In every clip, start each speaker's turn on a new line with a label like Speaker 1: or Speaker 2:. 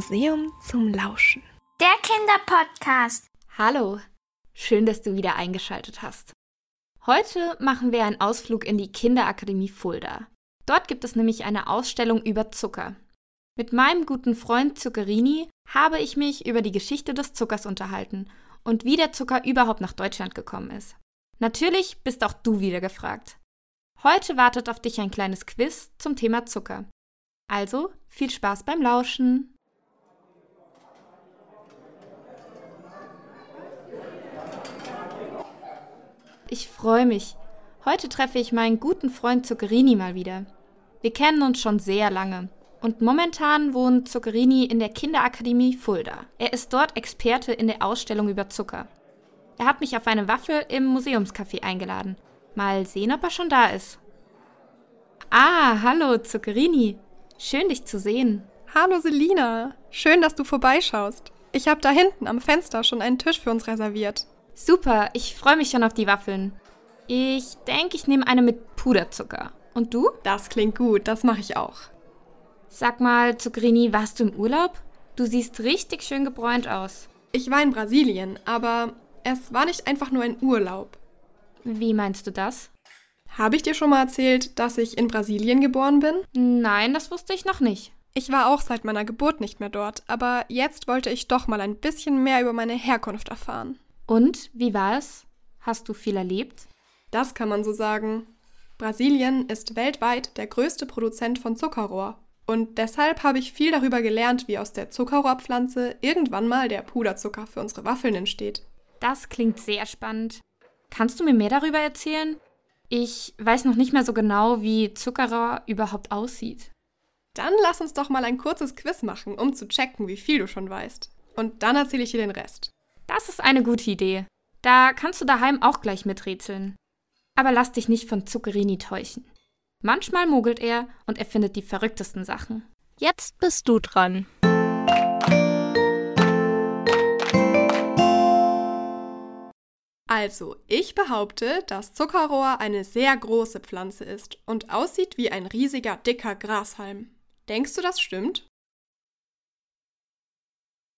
Speaker 1: Museum zum Lauschen.
Speaker 2: Der Kinderpodcast.
Speaker 3: Hallo, schön, dass du wieder eingeschaltet hast. Heute machen wir einen Ausflug in die Kinderakademie Fulda. Dort gibt es nämlich eine Ausstellung über Zucker. Mit meinem guten Freund Zuccherini habe ich mich über die Geschichte des Zuckers unterhalten und wie der Zucker überhaupt nach Deutschland gekommen ist. Natürlich bist auch du wieder gefragt. Heute wartet auf dich ein kleines Quiz zum Thema Zucker. Also viel Spaß beim Lauschen. Ich freue mich. Heute treffe ich meinen guten Freund Zuccherini mal wieder. Wir kennen uns schon sehr lange. Und momentan wohnt Zuccherini in der Kinderakademie Fulda. Er ist dort Experte in der Ausstellung über Zucker. Er hat mich auf eine Waffel im Museumscafé eingeladen. Mal sehen, ob er schon da ist. Ah, hallo Zuccherini. Schön, dich zu sehen.
Speaker 1: Hallo Selina, schön, dass du vorbeischaust. Ich habe da hinten am Fenster schon einen Tisch für uns reserviert.
Speaker 3: Super, ich freue mich schon auf die Waffeln. Ich denke, ich nehme eine mit Puderzucker. Und du?
Speaker 1: Das klingt gut, das mache ich auch.
Speaker 3: Sag mal, Zuccherini, warst du im Urlaub? Du siehst richtig schön gebräunt aus.
Speaker 1: Ich war in Brasilien, aber es war nicht einfach nur ein Urlaub.
Speaker 3: Wie meinst du das?
Speaker 1: Habe ich dir schon mal erzählt, dass ich in Brasilien geboren bin?
Speaker 3: Nein, das wusste ich noch nicht.
Speaker 1: Ich war auch seit meiner Geburt nicht mehr dort, aber jetzt wollte ich doch mal ein bisschen mehr über meine Herkunft erfahren.
Speaker 3: Und wie war es? Hast du viel erlebt?
Speaker 1: Das kann man so sagen. Brasilien ist weltweit der größte Produzent von Zuckerrohr. Und deshalb habe ich viel darüber gelernt, wie aus der Zuckerrohrpflanze irgendwann mal der Puderzucker für unsere Waffeln entsteht.
Speaker 3: Das klingt sehr spannend. Kannst du mir mehr darüber erzählen? Ich weiß noch nicht mehr so genau, wie Zuckerrohr überhaupt aussieht.
Speaker 1: Dann lass uns doch mal ein kurzes Quiz machen, um zu checken, wie viel du schon weißt. Und dann erzähle ich dir den Rest.
Speaker 3: Das ist eine gute Idee. Da kannst du daheim auch gleich miträtseln. Aber lass dich nicht von Zuccherini täuschen. Manchmal mogelt er und er findet die verrücktesten Sachen.
Speaker 2: Jetzt bist du dran.
Speaker 1: Also, ich behaupte, dass Zuckerrohr eine sehr große Pflanze ist und aussieht wie ein riesiger, dicker Grashalm. Denkst du, das stimmt?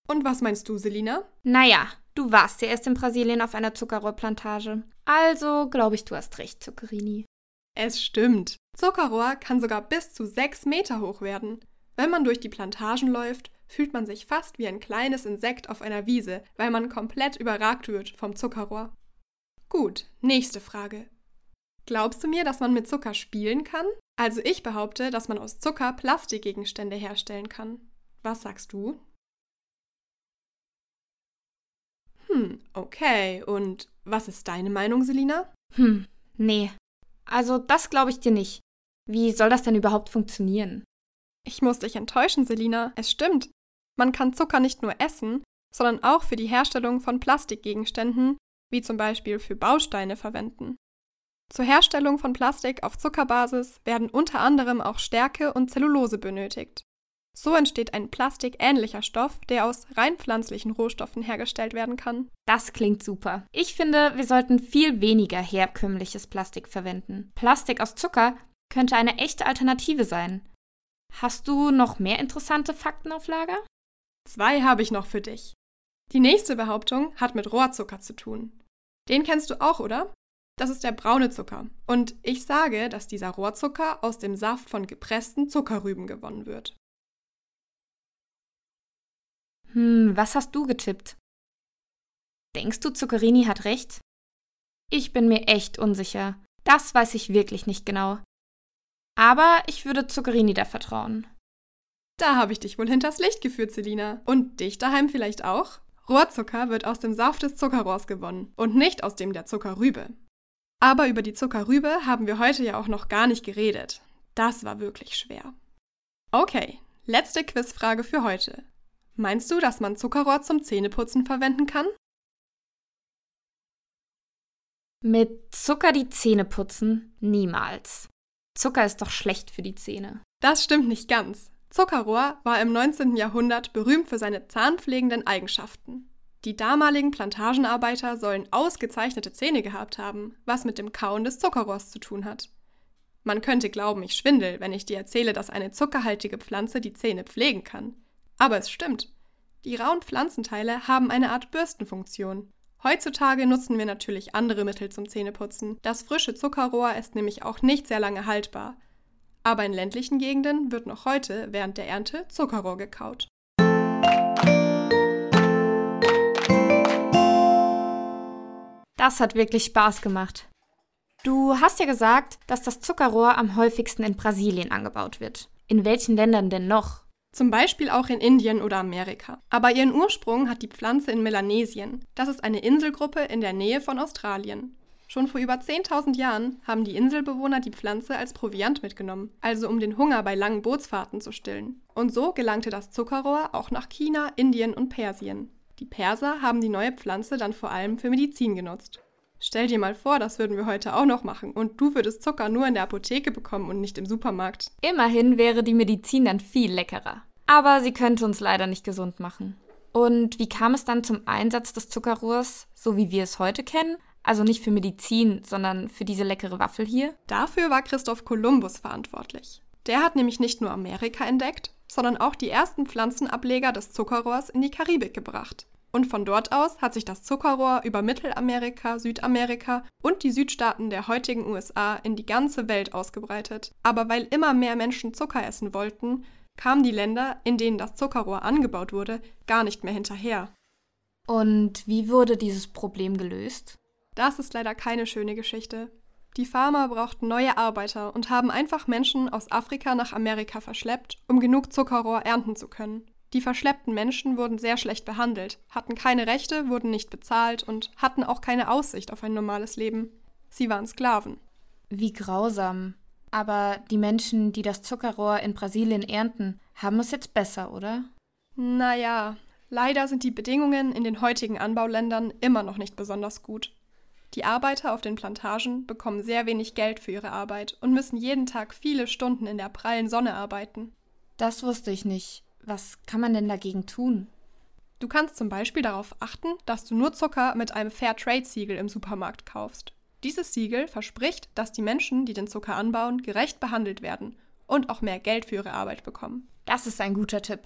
Speaker 1: Und was meinst du, Selina?
Speaker 3: Naja, du warst ja erst in Brasilien auf einer Zuckerrohrplantage. Also glaube ich, du hast recht, Zuccherini.
Speaker 1: Es stimmt. Zuckerrohr kann sogar bis zu sechs Meter hoch werden. Wenn man durch die Plantagen läuft, fühlt man sich fast wie ein kleines Insekt auf einer Wiese, weil man komplett überragt wird vom Zuckerrohr. Gut, nächste Frage. Glaubst du mir, dass man mit Zucker spielen kann? Also ich behaupte, dass man aus Zucker Plastikgegenstände herstellen kann. Was sagst du? Hm, okay. Und was ist deine Meinung, Selina?
Speaker 3: Hm, nee. Also das glaube ich dir nicht. Wie soll das denn überhaupt funktionieren?
Speaker 1: Ich muss dich enttäuschen, Selina. Es stimmt. Man kann Zucker nicht nur essen, sondern auch für die Herstellung von Plastikgegenständen wie zum Beispiel für Bausteine, verwenden. Zur Herstellung von Plastik auf Zuckerbasis werden unter anderem auch Stärke und Zellulose benötigt. So entsteht ein plastikähnlicher Stoff, der aus rein pflanzlichen Rohstoffen hergestellt werden kann.
Speaker 3: Das klingt super. Ich finde, wir sollten viel weniger herkömmliches Plastik verwenden. Plastik aus Zucker könnte eine echte Alternative sein. Hast du noch mehr interessante Fakten auf Lager?
Speaker 1: Zwei habe ich noch für dich. Die nächste Behauptung hat mit Rohrzucker zu tun. Den kennst du auch, oder? Das ist der braune Zucker. Und ich sage, dass dieser Rohrzucker aus dem Saft von gepressten Zuckerrüben gewonnen wird.
Speaker 3: Hm, was hast du getippt? Denkst du, Zuccherini hat recht? Ich bin mir echt unsicher. Das weiß ich wirklich nicht genau. Aber ich würde Zuccherini da vertrauen.
Speaker 1: Da habe ich dich wohl hinters Licht geführt, Selina. Und dich daheim vielleicht auch? Rohrzucker wird aus dem Saft des Zuckerrohrs gewonnen und nicht aus dem der Zuckerrübe. Aber über die Zuckerrübe haben wir heute ja auch noch gar nicht geredet. Das war wirklich schwer. Okay, letzte Quizfrage für heute. Meinst du, dass man Zuckerrohr zum Zähneputzen verwenden kann?
Speaker 3: Mit Zucker die Zähne putzen? Niemals. Zucker ist doch schlecht für die Zähne.
Speaker 1: Das stimmt nicht ganz. Zuckerrohr war im 19. Jahrhundert berühmt für seine zahnpflegenden Eigenschaften. Die damaligen Plantagenarbeiter sollen ausgezeichnete Zähne gehabt haben, was mit dem Kauen des Zuckerrohrs zu tun hat. Man könnte glauben, ich schwindel, wenn ich dir erzähle, dass eine zuckerhaltige Pflanze die Zähne pflegen kann. Aber es stimmt. Die rauen Pflanzenteile haben eine Art Bürstenfunktion. Heutzutage nutzen wir natürlich andere Mittel zum Zähneputzen. Das frische Zuckerrohr ist nämlich auch nicht sehr lange haltbar. Aber in ländlichen Gegenden wird noch heute während der Ernte Zuckerrohr gekaut.
Speaker 3: Das hat wirklich Spaß gemacht. Du hast ja gesagt, dass das Zuckerrohr am häufigsten in Brasilien angebaut wird. In welchen Ländern denn noch?
Speaker 1: Zum Beispiel auch in Indien oder Amerika. Aber ihren Ursprung hat die Pflanze in Melanesien. Das ist eine Inselgruppe in der Nähe von Australien. Schon vor über 10.000 Jahren haben die Inselbewohner die Pflanze als Proviant mitgenommen, also um den Hunger bei langen Bootsfahrten zu stillen. Und so gelangte das Zuckerrohr auch nach China, Indien und Persien. Die Perser haben die neue Pflanze dann vor allem für Medizin genutzt. Stell dir mal vor, das würden wir heute auch noch machen und du würdest Zucker nur in der Apotheke bekommen und nicht im Supermarkt.
Speaker 3: Immerhin wäre die Medizin dann viel leckerer. Aber sie könnte uns leider nicht gesund machen. Und wie kam es dann zum Einsatz des Zuckerrohrs, so wie wir es heute kennen? Also nicht für Medizin, sondern für diese leckere Waffel hier?
Speaker 1: Dafür war Christoph Kolumbus verantwortlich. Der hat nämlich nicht nur Amerika entdeckt, sondern auch die ersten Pflanzenableger des Zuckerrohrs in die Karibik gebracht. Und von dort aus hat sich das Zuckerrohr über Mittelamerika, Südamerika und die Südstaaten der heutigen USA in die ganze Welt ausgebreitet. Aber weil immer mehr Menschen Zucker essen wollten, kamen die Länder, in denen das Zuckerrohr angebaut wurde, gar nicht mehr hinterher.
Speaker 3: Und wie wurde dieses Problem gelöst?
Speaker 1: Das ist leider keine schöne Geschichte. Die Farmer brauchten neue Arbeiter und haben einfach Menschen aus Afrika nach Amerika verschleppt, um genug Zuckerrohr ernten zu können. Die verschleppten Menschen wurden sehr schlecht behandelt, hatten keine Rechte, wurden nicht bezahlt und hatten auch keine Aussicht auf ein normales Leben. Sie waren Sklaven.
Speaker 3: Wie grausam. Aber die Menschen, die das Zuckerrohr in Brasilien ernten, haben es jetzt besser, oder?
Speaker 1: Naja, leider sind die Bedingungen in den heutigen Anbauländern immer noch nicht besonders gut. Die Arbeiter auf den Plantagen bekommen sehr wenig Geld für ihre Arbeit und müssen jeden Tag viele Stunden in der prallen Sonne arbeiten.
Speaker 3: Das wusste ich nicht. Was kann man denn dagegen tun?
Speaker 1: Du kannst zum Beispiel darauf achten, dass du nur Zucker mit einem Fairtrade-Siegel im Supermarkt kaufst. Dieses Siegel verspricht, dass die Menschen, die den Zucker anbauen, gerecht behandelt werden und auch mehr Geld für ihre Arbeit bekommen.
Speaker 3: Das ist ein guter Tipp.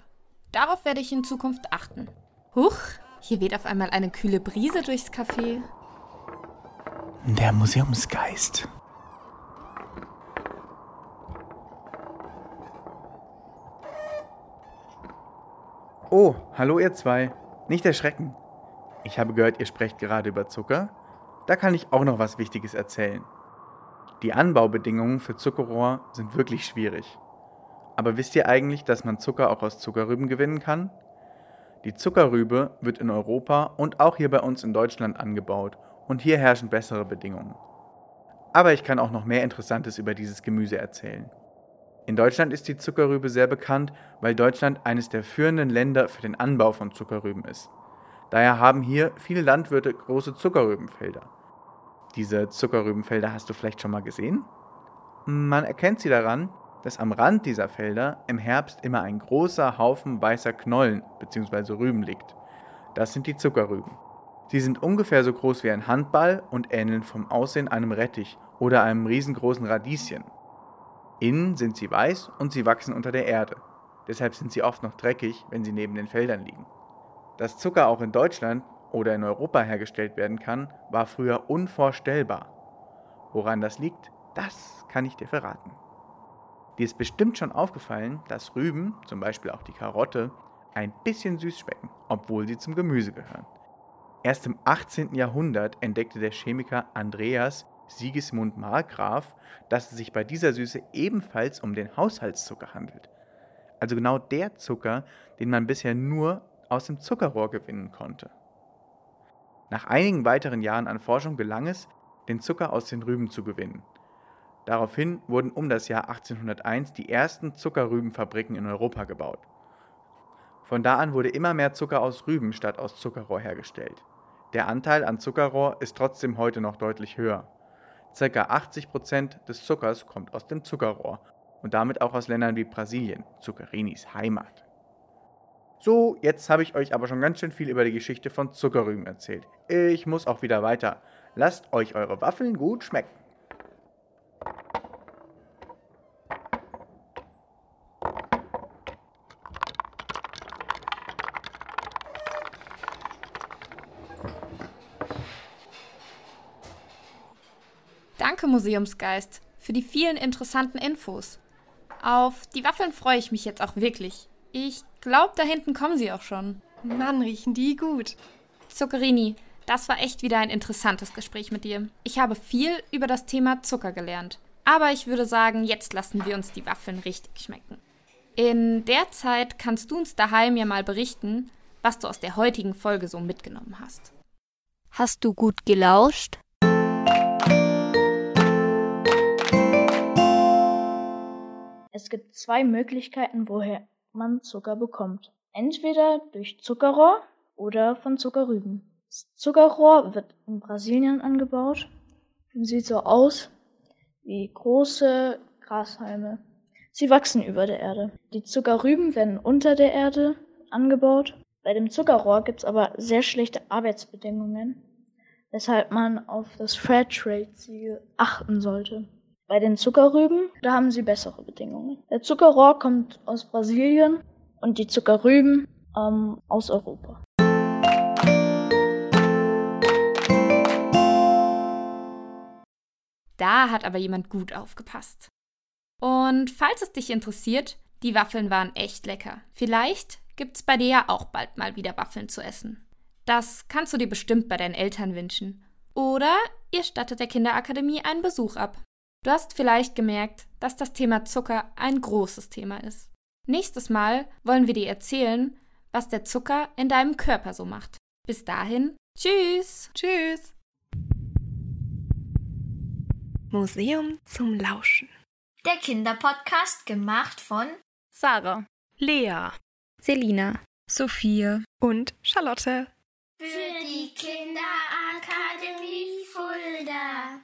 Speaker 3: Darauf werde ich in Zukunft achten. Huch, hier weht auf einmal eine kühle Brise durchs Café.
Speaker 4: Der Museumsgeist. Oh, hallo ihr zwei. Nicht erschrecken. Ich habe gehört, ihr sprecht gerade über Zucker. Da kann ich auch noch was Wichtiges erzählen. Die Anbaubedingungen für Zuckerrohr sind wirklich schwierig. Aber wisst ihr eigentlich, dass man Zucker auch aus Zuckerrüben gewinnen kann? Die Zuckerrübe wird in Europa und auch hier bei uns in Deutschland angebaut und hier herrschen bessere Bedingungen. Aber ich kann auch noch mehr Interessantes über dieses Gemüse erzählen. In Deutschland ist die Zuckerrübe sehr bekannt, weil Deutschland eines der führenden Länder für den Anbau von Zuckerrüben ist. Daher haben hier viele Landwirte große Zuckerrübenfelder. Diese Zuckerrübenfelder hast du vielleicht schon mal gesehen? Man erkennt sie daran, dass am Rand dieser Felder im Herbst immer ein großer Haufen weißer Knollen bzw. Rüben liegt. Das sind die Zuckerrüben. Sie sind ungefähr so groß wie ein Handball und ähneln vom Aussehen einem Rettich oder einem riesengroßen Radieschen. Innen sind sie weiß und sie wachsen unter der Erde. Deshalb sind sie oft noch dreckig, wenn sie neben den Feldern liegen. Dass Zucker auch in Deutschland oder in Europa hergestellt werden kann, war früher unvorstellbar. Woran das liegt, das kann ich dir verraten. Dir ist bestimmt schon aufgefallen, dass Rüben, zum Beispiel auch die Karotte, ein bisschen süß schmecken, obwohl sie zum Gemüse gehören. Erst im 18. Jahrhundert entdeckte der Chemiker Andreas Sigismund Markgraf, dass es sich bei dieser Süße ebenfalls um den Haushaltszucker handelt. Also genau der Zucker, den man bisher nur aus dem Zuckerrohr gewinnen konnte. Nach einigen weiteren Jahren an Forschung gelang es, den Zucker aus den Rüben zu gewinnen. Daraufhin wurden um das Jahr 1801 die ersten Zuckerrübenfabriken in Europa gebaut. Von da an wurde immer mehr Zucker aus Rüben statt aus Zuckerrohr hergestellt. Der Anteil an Zuckerrohr ist trotzdem heute noch deutlich höher. Circa 80% des Zuckers kommt aus dem Zuckerrohr und damit auch aus Ländern wie Brasilien, Zuccherinis Heimat. So, jetzt habe ich euch aber schon ganz schön viel über die Geschichte von Zuckerrüben erzählt. Ich muss auch wieder weiter. Lasst euch eure Waffeln gut schmecken.
Speaker 3: Danke, Museumsgeist, für die vielen interessanten Infos. Auf die Waffeln freue ich mich jetzt auch wirklich. Ich glaube, da hinten kommen sie auch schon.
Speaker 1: Mann, riechen die gut.
Speaker 3: Zuccherini, das war echt wieder ein interessantes Gespräch mit dir. Ich habe viel über das Thema Zucker gelernt. Aber ich würde sagen, jetzt lassen wir uns die Waffeln richtig schmecken. In der Zeit kannst du uns daheim ja mal berichten, was du aus der heutigen Folge so mitgenommen hast.
Speaker 2: Hast du gut gelauscht?
Speaker 5: Es gibt zwei Möglichkeiten, woher man Zucker bekommt. Entweder durch Zuckerrohr oder von Zuckerrüben. Das Zuckerrohr wird in Brasilien angebaut und sieht so aus wie große Grashalme. Sie wachsen über der Erde. Die Zuckerrüben werden unter der Erde angebaut. Bei dem Zuckerrohr gibt es aber sehr schlechte Arbeitsbedingungen, weshalb man auf das Fairtrade-Siegel achten sollte. Bei den Zuckerrüben, da haben sie bessere Bedingungen. Der Zuckerrohr kommt aus Brasilien und die Zuckerrüben ähm, aus Europa.
Speaker 3: Da hat aber jemand gut aufgepasst. Und falls es dich interessiert, die Waffeln waren echt lecker. Vielleicht gibt's bei dir ja auch bald mal wieder Waffeln zu essen. Das kannst du dir bestimmt bei deinen Eltern wünschen. Oder ihr stattet der Kinderakademie einen Besuch ab. Du hast vielleicht gemerkt, dass das Thema Zucker ein großes Thema ist. Nächstes Mal wollen wir dir erzählen, was der Zucker in deinem Körper so macht. Bis dahin, tschüss!
Speaker 1: Tschüss! Museum zum Lauschen.
Speaker 2: Der Kinderpodcast gemacht von
Speaker 6: Sarah,
Speaker 1: Lea,
Speaker 6: Selina,
Speaker 7: Sophia
Speaker 1: und Charlotte.
Speaker 2: Für die Kinderakademie Fulda.